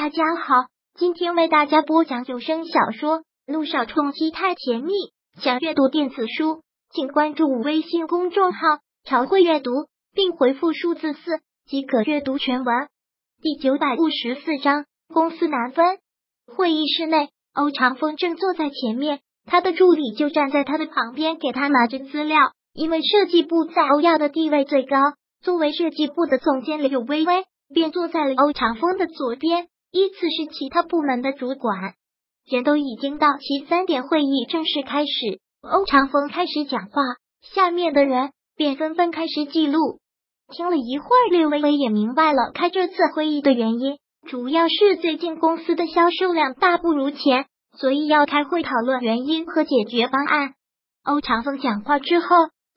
大家好，今天为大家播讲有声小说《路上冲击太甜蜜》。想阅读电子书，请关注微信公众号“朝会阅读”，并回复数字四即可阅读全文。第九百五十四章，公司难分。会议室内，欧长风正坐在前面，他的助理就站在他的旁边，给他拿着资料。因为设计部在欧亚的地位最高，作为设计部的总监柳微微便坐在了欧长风的左边。依次是其他部门的主管，人都已经到齐，三点会议正式开始。欧长风开始讲话，下面的人便纷纷开始记录。听了一会儿，略微微也明白了开这次会议的原因，主要是最近公司的销售量大不如前，所以要开会讨论原因和解决方案。欧长风讲话之后，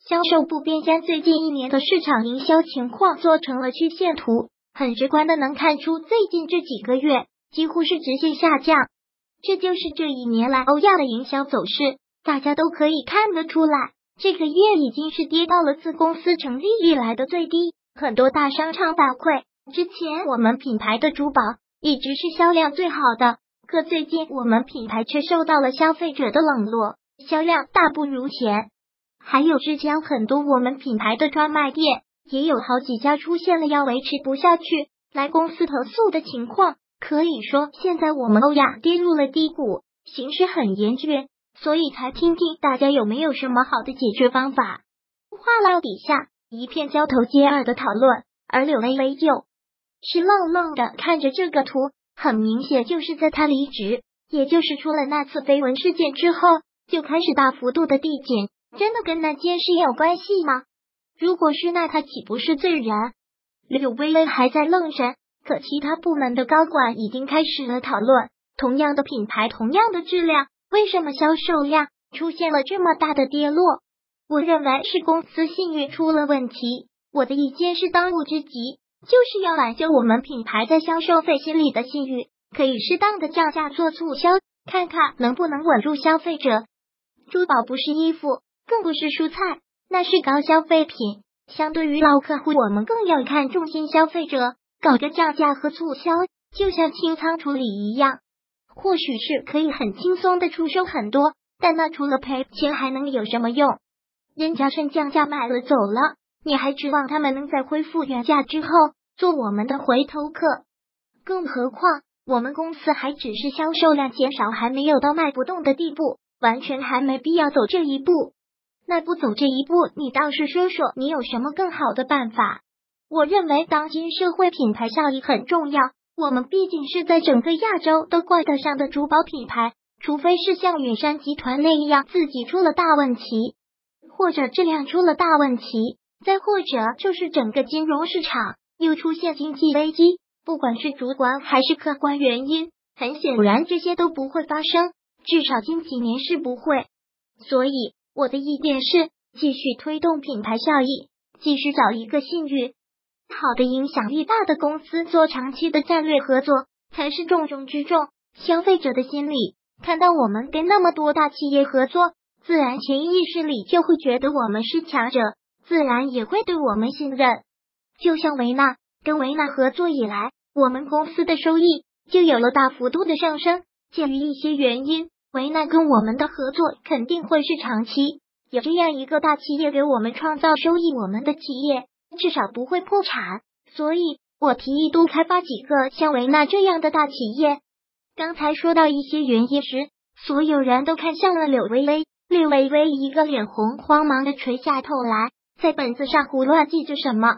销售部便将最近一年的市场营销情况做成了曲线图。很直观的能看出，最近这几个月几乎是直线下降，这就是这一年来欧亚的营销走势。大家都可以看得出来，这个月已经是跌到了自公司成立以来的最低。很多大商场反馈，之前我们品牌的珠宝一直是销量最好的，可最近我们品牌却受到了消费者的冷落，销量大不如前。还有之前很多我们品牌的专卖店。也有好几家出现了要维持不下去来公司投诉的情况，可以说现在我们欧亚跌入了低谷，形势很严峻，所以才听听大家有没有什么好的解决方法。话唠底下一片交头接耳的讨论，而柳微微就是愣愣的看着这个图，很明显就是在他离职，也就是出了那次绯闻事件之后，就开始大幅度的递减，真的跟那件事有关系吗？如果是那，他岂不是罪人？柳微微还在愣神，可其他部门的高管已经开始了讨论。同样的品牌，同样的质量，为什么销售量出现了这么大的跌落？我认为是公司信誉出了问题。我的意见是，当务之急就是要挽救我们品牌在销售费心里的信誉，可以适当的降价做促销，看看能不能稳住消费者。珠宝不是衣服，更不是蔬菜。那是高消费品，相对于老客户，我们更要看重新消费者。搞个降价和促销，就像清仓处理一样，或许是可以很轻松的出售很多，但那除了赔钱还能有什么用？人家趁降价买了走了，你还指望他们能在恢复原价之后做我们的回头客？更何况我们公司还只是销售量减少，还没有到卖不动的地步，完全还没必要走这一步。那不走这一步，你倒是说说，你有什么更好的办法？我认为当今社会品牌效益很重要。我们毕竟是在整个亚洲都挂得上的珠宝品牌，除非是像远山集团那样自己出了大问题，或者质量出了大问题，再或者就是整个金融市场又出现经济危机。不管是主观还是客观原因，很显然这些都不会发生，至少近几年是不会。所以。我的意见是，继续推动品牌效益，继续找一个信誉好的、影响力大的公司做长期的战略合作，才是重中之重。消费者的心理看到我们跟那么多大企业合作，自然潜意识里就会觉得我们是强者，自然也会对我们信任。就像维纳跟维纳合作以来，我们公司的收益就有了大幅度的上升。鉴于一些原因。维纳跟我们的合作肯定会是长期，有这样一个大企业给我们创造收益，我们的企业至少不会破产。所以我提议多开发几个像维纳这样的大企业。刚才说到一些原因时，所有人都看向了柳微微，柳微微一个脸红，慌忙的垂下头来，在本子上胡乱记着什么。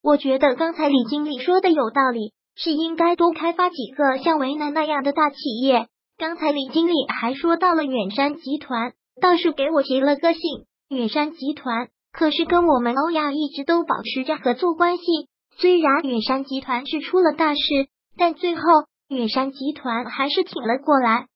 我觉得刚才李经理说的有道理，是应该多开发几个像维纳那样的大企业。刚才李经理还说到了远山集团，倒是给我提了个醒。远山集团可是跟我们欧亚一直都保持着合作关系。虽然远山集团是出了大事，但最后远山集团还是挺了过来。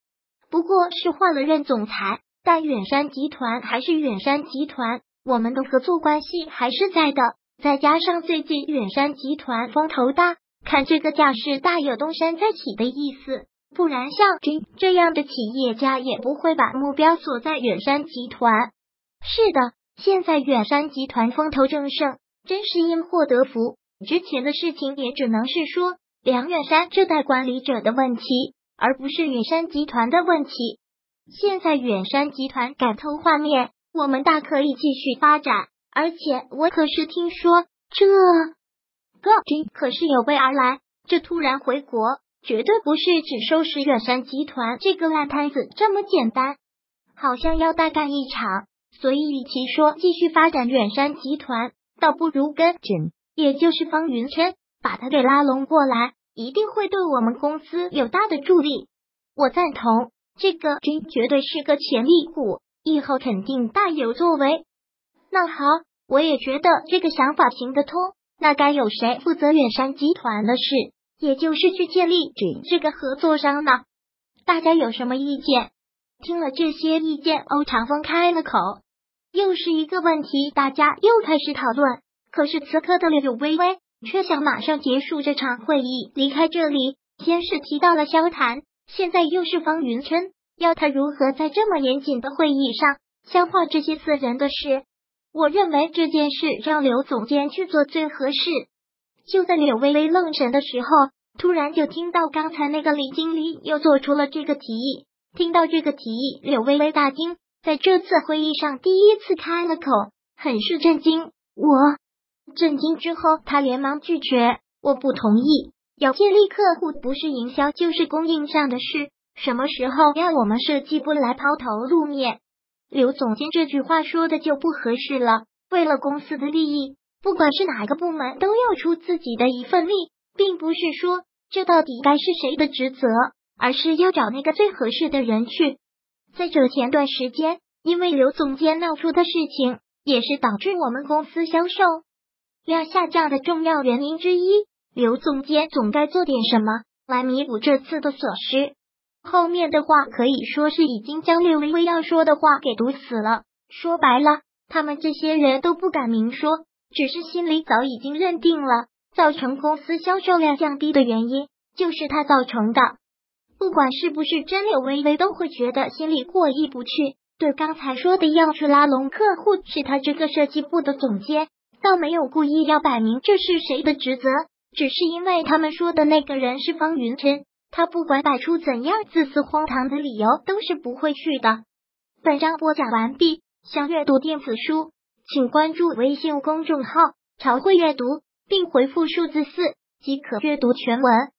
不过是换了任总裁，但远山集团还是远山集团，我们的合作关系还是在的。再加上最近远山集团风头大，看这个架势大有东山再起的意思。不然，像君这样的企业家也不会把目标锁在远山集团。是的，现在远山集团风头正盛，真是因祸得福。之前的事情也只能是说梁远山这代管理者的问题，而不是远山集团的问题。现在远山集团改头换面，我们大可以继续发展。而且我可是听说这个君可是有备而来，这突然回国，绝对不是只收拾远山集团这个烂摊子这么简单，好像要大干一场。所以，与其说继续发展远山集团，倒不如跟，也就是方云琛，把他给拉拢过来，一定会对我们公司有大的助力。我赞同，这个君绝对是个潜力股，以后肯定大有作为。那好，我也觉得这个想法行得通。那该有谁负责远山集团的事，也就是去建立君这个合作商呢？大家有什么意见？听了这些意见，欧长风开了口。又是一个问题，大家又开始讨论。可是此刻的柳微微却想马上结束这场会议，离开这里。先是提到了萧谈，现在又是方云琛，要他如何在这么严谨的会议上消化这些私人的事？我认为这件事让刘总监去做最合适。就在柳微微愣神的时候，突然就听到刚才那个李经理又做出了这个提议。听到这个提议，柳微微大惊。在这次会议上，第一次开了口，很是震惊。我震惊之后，他连忙拒绝，我不同意。要建立客户，不是营销就是供应上的事，什么时候要我们设计部来抛头露面？刘总监这句话说的就不合适了。为了公司的利益，不管是哪个部门，都要出自己的一份力，并不是说这到底该是谁的职责，而是要找那个最合适的人去。在这前段时间，因为刘总监闹出的事情，也是导致我们公司销售量下降的重要原因之一。刘总监总该做点什么来弥补这次的损失。后面的话可以说是已经将刘微微要说的话给堵死了。说白了，他们这些人都不敢明说，只是心里早已经认定了，造成公司销售量降低的原因就是他造成的。不管是不是真，柳微微都会觉得心里过意不去。对刚才说的要去拉拢客户，是他这个设计部的总监，倒没有故意要摆明这是谁的职责，只是因为他们说的那个人是方云琛，他不管摆出怎样自私荒唐的理由，都是不会去的。本章播讲完毕，想阅读电子书，请关注微信公众号“朝会阅读”，并回复数字四即可阅读全文。